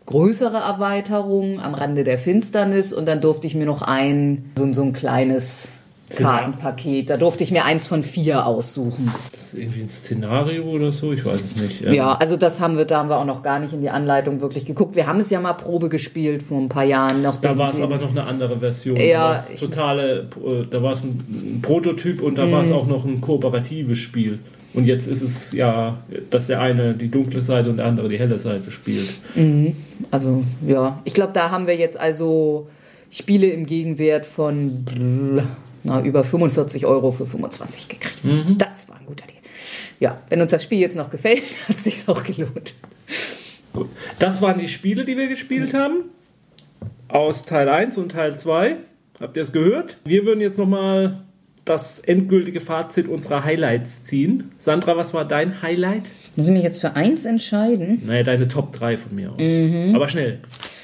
größere Erweiterung am Rande der Finsternis. Und dann durfte ich mir noch ein, so, so ein kleines Kartenpaket, da durfte ich mir eins von vier aussuchen. Das ist irgendwie ein Szenario oder so, ich weiß es nicht. Ja, also das haben wir, da haben wir auch noch gar nicht in die Anleitung wirklich geguckt. Wir haben es ja mal Probe gespielt vor ein paar Jahren. Noch Da war es aber noch eine andere Version. Ja, da war es ich- totale, äh, da war es ein, ein Prototyp und da war Mhm. es auch noch ein kooperatives Spiel. Und jetzt ist es ja, dass der eine die dunkle Seite und der andere die helle Seite spielt. Also ja, ich glaube, da haben wir jetzt also Spiele im Gegenwert von bl- na, über 45 Euro für 25 gekriegt. Das war ein guter Deal. Ja, wenn uns das Spiel jetzt noch gefällt, hat es sich auch gelohnt. Gut. Das waren die Spiele, die wir gespielt haben. Aus Teil 1 und Teil 2. Habt ihr es gehört? Wir würden jetzt nochmal das endgültige Fazit unserer Highlights ziehen. Sandra, was war dein Highlight? Muss ich mich jetzt für eins entscheiden? Naja, deine Top 3 von mir aus. Aber schnell.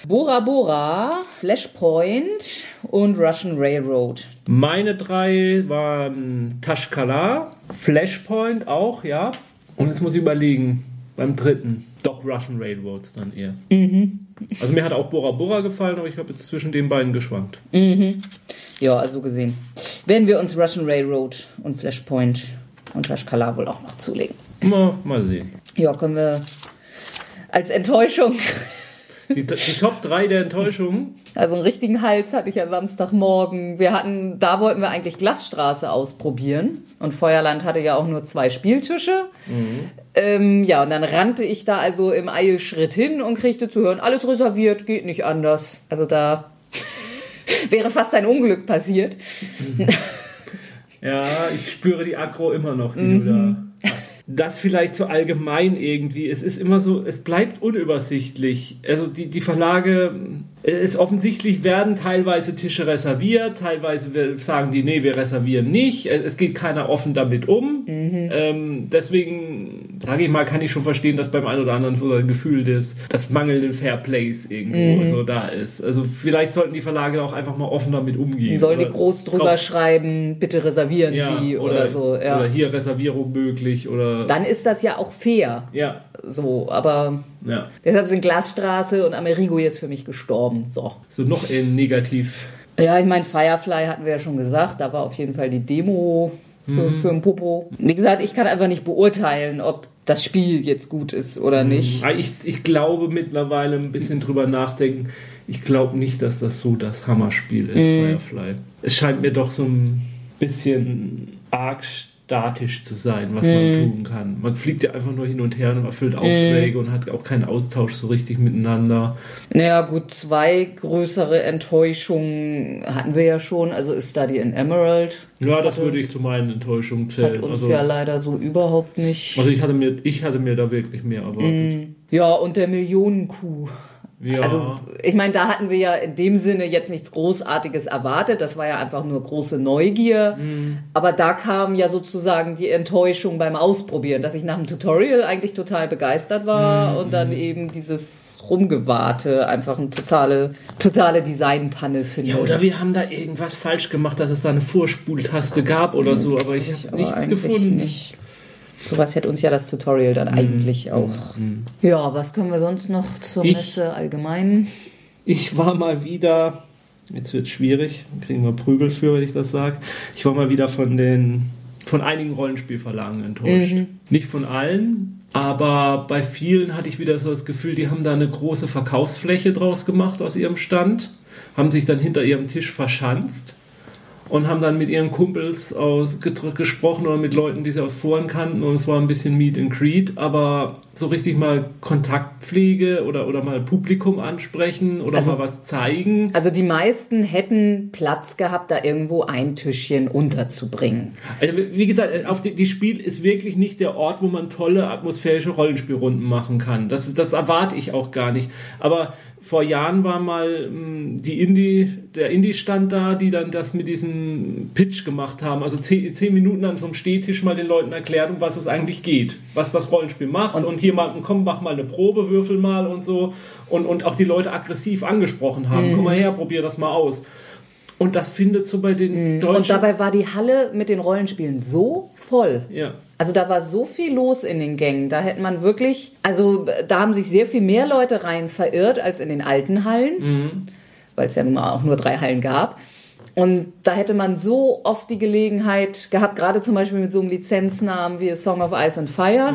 Bora Bora, Flashpoint und Russian Railroad. Meine drei waren Tashkala, Flashpoint auch, ja. Und jetzt muss ich überlegen, beim dritten, doch Russian Railroads dann eher. Also mir hat auch Bora Bora gefallen, aber ich habe jetzt zwischen den beiden geschwankt. Ja, also gesehen. Werden wir uns Russian Railroad und Flashpoint und Tashkala wohl auch noch zulegen. Mal, mal sehen. Ja, können wir als Enttäuschung Die, die Top 3 der Enttäuschungen. Also einen richtigen Hals hatte ich ja Samstagmorgen. Wir hatten, da wollten wir eigentlich Glasstraße ausprobieren. Und Feuerland hatte ja auch nur zwei Spieltische. Ähm, ja, und dann rannte ich da also im Eilschritt hin und kriegte zu hören, alles reserviert, geht nicht anders. Also da wäre fast ein Unglück passiert. Ja, ich spüre die Aggro immer noch, die du da. Das vielleicht so allgemein irgendwie. Es ist immer so, es bleibt unübersichtlich. Also die, die Verlage, es offensichtlich werden teilweise Tische reserviert, teilweise sagen die, nee, wir reservieren nicht. Es geht keiner offen damit um. Ähm, deswegen, sage ich mal, kann ich schon verstehen, dass beim einen oder anderen so ein Gefühl des, des mangelnden Fairplays irgendwo so da ist. Also vielleicht sollten die Verlage auch einfach mal offen damit umgehen. Soll die Oder groß drüber drauf- schreiben, bitte reservieren Sie oder, so. Ja. Oder hier Reservierung möglich oder. Dann ist das ja auch fair. ja, So, aber ja. deshalb sind Glasstraße und Amerigo jetzt für mich gestorben. So. So noch in negativ. Ja, ich meine, Firefly hatten wir ja schon gesagt, da war auf jeden Fall die Demo für, für ein Popo. Wie gesagt, ich kann einfach nicht beurteilen, ob das Spiel jetzt gut ist oder nicht. Ah, Ich, ich glaube mittlerweile ein bisschen drüber nachdenken. Ich glaube nicht, dass das so das Hammerspiel ist, Mhm. Firefly. Es scheint mir doch so ein bisschen arg statisch zu sein, was man tun kann. Man fliegt ja einfach nur hin und her und erfüllt Aufträge und hat auch keinen Austausch so richtig miteinander. Naja, gut, zwei größere Enttäuschungen hatten wir ja schon. Also ist Study in Emerald. Ja, das Hatte- würde ich zu meinen Enttäuschungen Hat zählen. uns Also, ja leider so überhaupt nicht. also ich hatte mir, ich hatte mir da wirklich mehr erwartet. Ja, und der Millionenkuh. Ja. Also, ich meine, da hatten wir ja in dem Sinne jetzt nichts Großartiges erwartet. Das war ja einfach nur große Neugier. Aber da kam ja sozusagen die Enttäuschung beim Ausprobieren, dass ich nach dem Tutorial eigentlich total begeistert war und dann eben dieses Rumgewarte einfach eine totale, totale Designpanne finde. ja, oder wir haben da irgendwas falsch gemacht, dass es da eine Vorspultaste gab oder so, aber ich habe Aber nichts gefunden. Nicht. Sowas hätte uns ja das Tutorial dann eigentlich auch. Ja, was können wir sonst noch zur Ich- Messe allgemein? Ich war mal wieder, jetzt wird schwierig, kriegen wir Prügel für, wenn ich das sage. Ich war mal wieder von den, von einigen Rollenspielverlagen enttäuscht. Nicht von allen, aber bei vielen hatte ich wieder so das Gefühl, die haben da eine große Verkaufsfläche draus gemacht aus ihrem Stand, haben sich dann hinter ihrem Tisch verschanzt und haben dann mit ihren Kumpels aus, gesprochen oder mit Leuten, die sie aus Foren kannten und es war ein bisschen Meet and Greet, aber so richtig mal Kontaktpflege oder, oder mal Publikum ansprechen oder Also- mal was zeigen. Also die meisten hätten Platz gehabt, da irgendwo ein Tischchen unterzubringen. Also, wie gesagt, auf die, die Spiel ist wirklich nicht der Ort, wo man tolle atmosphärische Rollenspielrunden machen kann. Das, das erwarte ich auch gar nicht. Aber vor Jahren war mal mh, die Indie, der Indie-Stand da, die dann das mit diesem Pitch gemacht haben. Also zehn, zehn Minuten an so einem Stehtisch mal den Leuten erklärt, um was es eigentlich geht. Was das Rollenspiel macht. Und, hier mal, komm, mach mal eine Probe, würfel mal und so. Und, und auch die Leute aggressiv angesprochen haben. Komm mal her, probier das mal aus. Und das findet so bei den Deutschen... Und dabei war die Halle mit den Rollenspielen so voll. ja. Also da war so viel los in den Gängen. Da hätte man wirklich, also da haben sich sehr viel mehr Leute rein verirrt als in den alten Hallen, weil es ja nun mal auch nur drei Hallen gab. Und da hätte man so oft die Gelegenheit gehabt, gerade zum Beispiel mit so einem Lizenznamen wie A Song of Ice and Fire.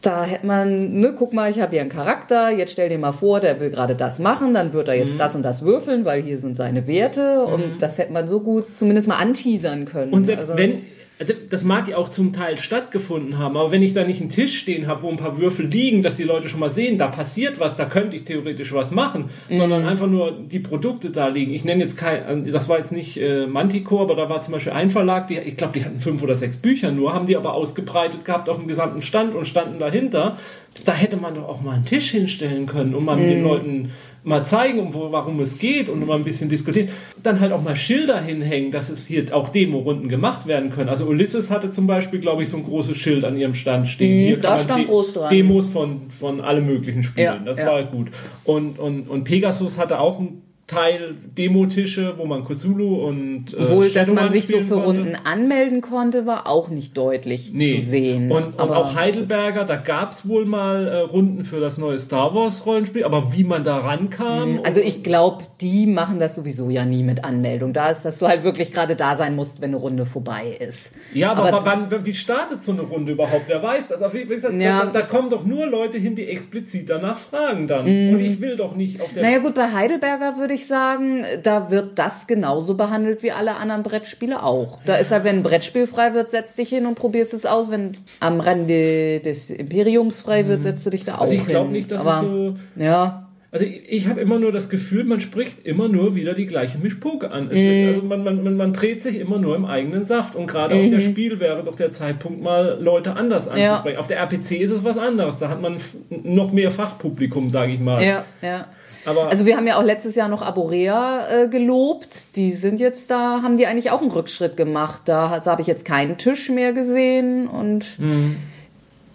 Da hätte man, ne, guck mal, ich habe hier einen Charakter, jetzt stell dir mal vor, der will gerade das machen, dann wird er jetzt das und das würfeln, weil hier sind seine Werte. Und das hätte man so gut zumindest mal anteasern können. Und selbst Also- wenn, also das mag ja auch zum Teil stattgefunden haben, aber wenn ich da nicht einen Tisch stehen habe, wo ein paar Würfel liegen, dass die Leute schon mal sehen, da passiert was, da könnte ich theoretisch was machen, Mhm. sondern einfach nur die Produkte da liegen. Ich nenne jetzt kein, das war jetzt nicht äh, Manticore, aber da war zum Beispiel ein Verlag, die, ich glaube, die hatten fünf oder sechs Bücher nur, haben die aber ausgebreitet gehabt auf dem gesamten Stand und standen dahinter. Da hätte man doch auch mal einen Tisch hinstellen können und mal mit Mhm. den Leuten mal zeigen, um wo, warum es geht und mal ein bisschen diskutieren. Dann halt auch mal Schilder hinhängen, dass es hier auch Demo-Runden gemacht werden können. Also Ulysses hatte zum Beispiel, glaube ich, so ein großes Schild an ihrem Stand stehen. Mhm, hier da stand groß dran. Demos von, von allen möglichen Spielen. Ja, das ja. war gut. Und, und, und Pegasus hatte auch einen Teil Demotische, wo man Cthulhu und äh, Obwohl, dass man sich so für konnte. Runden anmelden konnte, war auch nicht deutlich Nee. zu sehen. Und, und auch Heidelberger, da gab es wohl mal äh, Runden für das neue Star Wars Rollenspiel, aber wie man da rankam. Also ich glaube, die machen das sowieso ja nie mit Anmeldung. Da ist, dass du halt wirklich gerade da sein musst, wenn eine Runde vorbei ist. Ja, aber, Aber- wann, wie startet so eine Runde überhaupt? Wer weiß? Also wie gesagt, Ja. da, da kommen doch nur Leute hin, die explizit danach fragen dann. Und ich will doch nicht auf der. Naja gut, bei Heidelberger würde ich sagen, da wird das genauso behandelt wie alle anderen Brettspiele auch. Da ist halt, wenn ein Brettspiel frei wird, setz dich hin und probierst es aus. Wenn am Rande des Imperiums frei wird, setzt du dich da auch Also ich hin. glaube nicht, dass Aber, es so. Ja, Also ich, ich habe immer nur das Gefühl, man spricht immer nur wieder die gleiche Mischpoke an. Es Mhm. wird, also man, man, man, dreht sich immer nur im eigenen Saft. Und gerade auf der Spiel wäre doch der Zeitpunkt, mal Leute anders Mhm. Ja. anzusprechen. Auf der RPC ist es was anderes. Da hat man noch mehr Fachpublikum, sage ich mal. ja, ja. Aber Also wir haben ja auch letztes Jahr noch Aborea äh, gelobt. Die sind jetzt da, haben die eigentlich auch einen Rückschritt gemacht. Da, da habe ich jetzt keinen Tisch mehr gesehen und Mhm.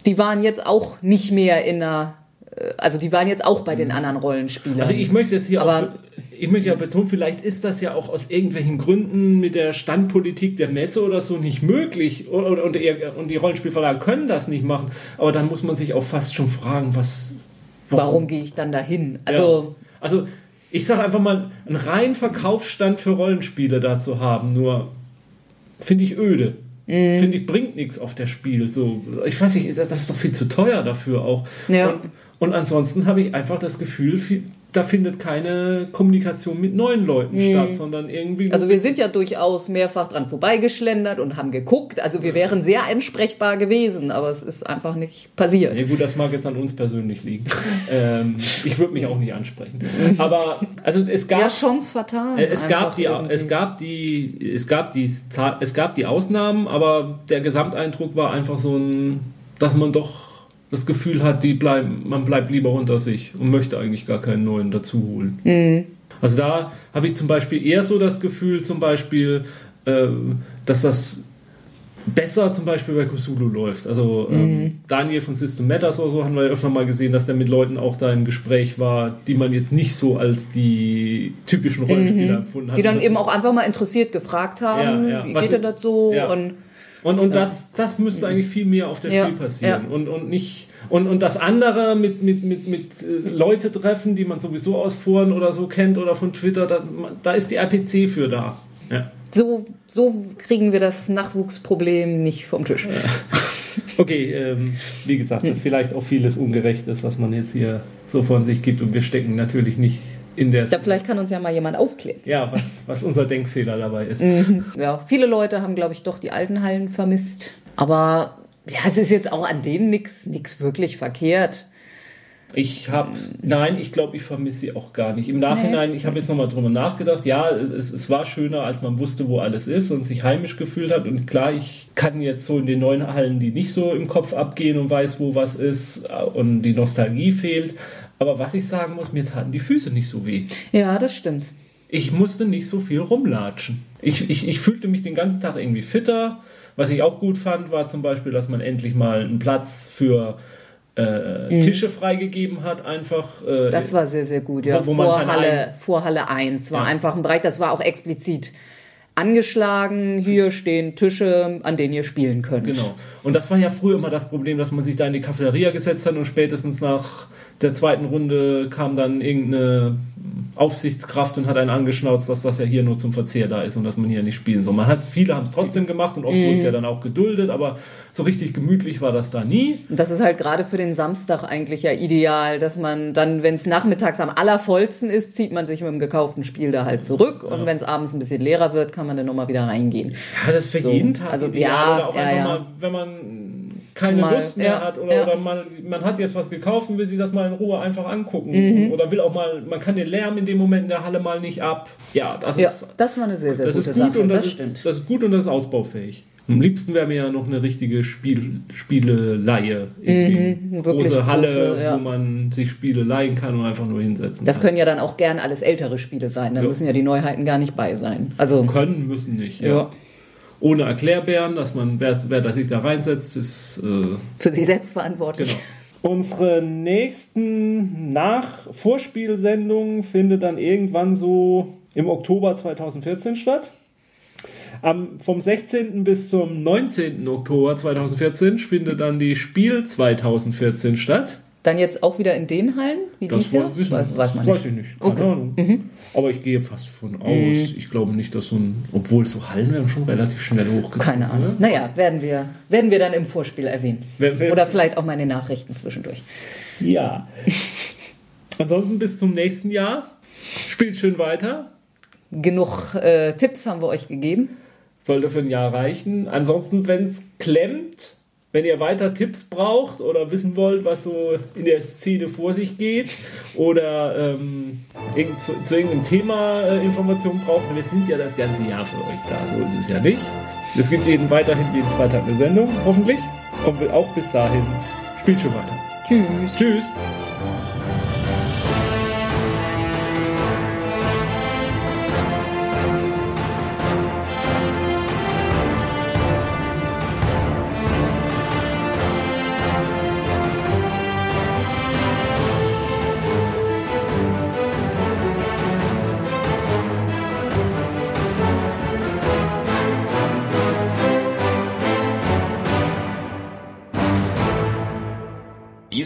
die waren jetzt auch nicht mehr in einer, äh, also die waren jetzt auch bei den anderen Rollenspielern. Also ich möchte jetzt hier Aber- auch, ich möchte ja betonen, vielleicht ist das ja auch aus irgendwelchen Gründen mit der Standpolitik der Messe oder so nicht möglich und, und, und die Rollenspielverlage können das nicht machen. Aber dann muss man sich auch fast schon fragen, was, Warum gehe ich dann dahin? Also ja. also ich sage einfach mal, einen reinen Verkaufsstand für Rollenspiele da zu haben, nur finde ich öde. Mhm. Finde ich, bringt nichts auf das Spiel. So, ich weiß nicht, das das ist doch viel zu teuer dafür auch. Ja. Und, und ansonsten habe ich einfach das Gefühl, viel, da findet keine Kommunikation mit neuen Leuten statt, sondern irgendwie. Also wir sind ja durchaus mehrfach dran vorbeigeschlendert und haben geguckt. Also wir wären sehr ansprechbar gewesen, aber es ist einfach nicht passiert. Ja gut, das mag jetzt an uns persönlich liegen. ähm, ich würde mich auch nicht ansprechen. Aber also es gab Ja, Chance vertan. Äh, Es gab, die, irgendwie. es, gab die, es, gab die, es gab die Ausnahmen, aber der Gesamteindruck war einfach so ein, dass man doch das Gefühl hat, die bleiben, man bleibt lieber unter sich und möchte eigentlich gar keinen neuen dazu holen. Mhm. Also da habe ich zum Beispiel eher so das Gefühl, zum Beispiel, ähm, dass das besser zum Beispiel bei Cthulhu läuft. Also Mhm. ähm, Daniel von System Matters oder so haben wir ja öfter mal gesehen, dass der mit Leuten auch da im Gespräch war, die man jetzt nicht so als die typischen Rollenspieler empfunden hat. Mhm. die dann eben auch einfach mal interessiert gefragt haben, Ja, ja. wie Was geht denn das so? Und Und, und das, das müsste eigentlich viel mehr auf der Ja, Spiel passieren. ja. Und, und nicht. Und, und das andere mit, mit, mit, mit äh, Leute treffen, die man sowieso aus Foren oder so kennt oder von Twitter, da, da ist die RPC für da. Ja. so, so kriegen wir das Nachwuchsproblem nicht vom Tisch. Okay, ähm, wie gesagt, Hm. vielleicht auch vieles Ungerechtes, was man jetzt hier so von sich gibt. Und wir stecken natürlich nicht in der. Da vielleicht kann uns ja mal jemand aufklären. ja, was, was unser Denkfehler dabei ist. Ja, viele Leute haben, glaube ich, doch die alten Hallen vermisst. Aber ja, es ist jetzt auch an denen nichts nix wirklich verkehrt. Ich habe, nein, ich glaube, ich vermisse sie auch gar nicht. Im Nachhinein, ich habe jetzt nochmal drüber nachgedacht, ja, es, es war schöner, als man wusste, wo alles ist und sich heimisch gefühlt hat. Und klar, ich kann jetzt so in den neuen Hallen, die nicht so im Kopf abgehen und weiß, wo was ist äh, und die Nostalgie fehlt. Aber was ich sagen muss, mir taten die Füße nicht so weh. Ja, das stimmt. Ich musste nicht so viel rumlatschen. Ich, ich, ich fühlte mich den ganzen Tag irgendwie fitter. Was ich auch gut fand, war zum Beispiel, dass man endlich mal einen Platz für äh, Tische freigegeben hat, einfach. Äh, Mhm. Das war sehr, sehr gut. Ja, Wo- wo man vor, seine Halle, eigenen- vor Halle 1 war Ja. einfach ein Bereich, das war auch explizit angeschlagen. Hier stehen Tische, an denen ihr spielen könnt. Genau. Und das war ja früher immer das Problem, dass man sich da in die Cafeteria gesetzt hat und spätestens nach der zweiten Runde kam dann irgendeine Aufsichtskraft und hat einen angeschnauzt, dass das ja hier nur zum Verzehr da ist und dass man hier nicht spielen soll. Man hat, viele haben es trotzdem gemacht und oft wurde es ja dann auch geduldet, aber so richtig gemütlich war das da nie. Und das ist halt gerade für den Samstag eigentlich ja ideal, dass man dann, wenn es nachmittags am allervollsten ist, zieht man sich mit dem gekauften Spiel da halt zurück. Und wenn es abends ein bisschen leerer wird, kann man dann nochmal wieder reingehen. Ja, das ist für So, jeden Tag also, ideal. ja, oder auch ja, einfach ja. mal, wenn man keine Mal, Lust mehr ja, hat oder, ja. oder man, man hat jetzt was gekauft und will sich das mal in Ruhe einfach angucken Mhm. oder will auch mal, man kann den Lärm in dem Moment in der Halle mal nicht ab. Ja, das Ja, ist das war eine sehr, sehr das gute ist gut Sache. und das, das ist, das ist gut und das ist ausbaufähig. Am liebsten wäre mir ja noch eine richtige Spiel, Spieleleihe. Mhm, große Halle, große, ja. wo man sich Spiele leihen kann und einfach nur hinsetzen Das kann. können ja dann auch gern alles ältere Spiele sein. Da Ja. müssen ja die Neuheiten gar nicht bei sein. Also, Können, müssen nicht. Ja. ja, Ohne Erklärbären, dass man, wer, wer da sich da reinsetzt, ist äh, für sich selbst verantwortlich. Genau. Unsere nächsten Nach-Vorspielsendungen findet dann irgendwann so im Oktober 2014 statt. Am, vom 16. bis zum 19. Oktober 2014 findet dann die Spiel 2014 statt. Dann jetzt auch wieder in den Hallen, wie dies Jahr? wissen- Weiß, weiß man weiß nicht. ich nicht. Keine Okay. Mhm. Ahnung. Aber ich gehe fast von aus. Ich glaube nicht, dass so ein, obwohl so Hallen werden schon relativ schnell hochgezogen. Keine Ahnung. ne? Naja, werden wir, werden wir dann im Vorspiel erwähnen. Wer- wer- Oder vielleicht auch mal in den Nachrichten zwischendurch. Ja. Ansonsten bis zum nächsten Jahr. Spielt schön weiter. Genug äh, Tipps haben wir euch gegeben. Sollte für ein Jahr reichen. Ansonsten, wenn es klemmt, wenn ihr weiter Tipps braucht oder wissen wollt, was so in der Szene vor sich geht oder ähm, irgend, zu, zu irgendeinem Thema äh, Informationen braucht, wir sind ja das ganze Jahr für euch da. So ist es ja nicht. Es gibt jeden weiterhin jeden Freitag eine Sendung, hoffentlich. Und auch bis dahin spielt schon weiter. Tschüss. Tschüss.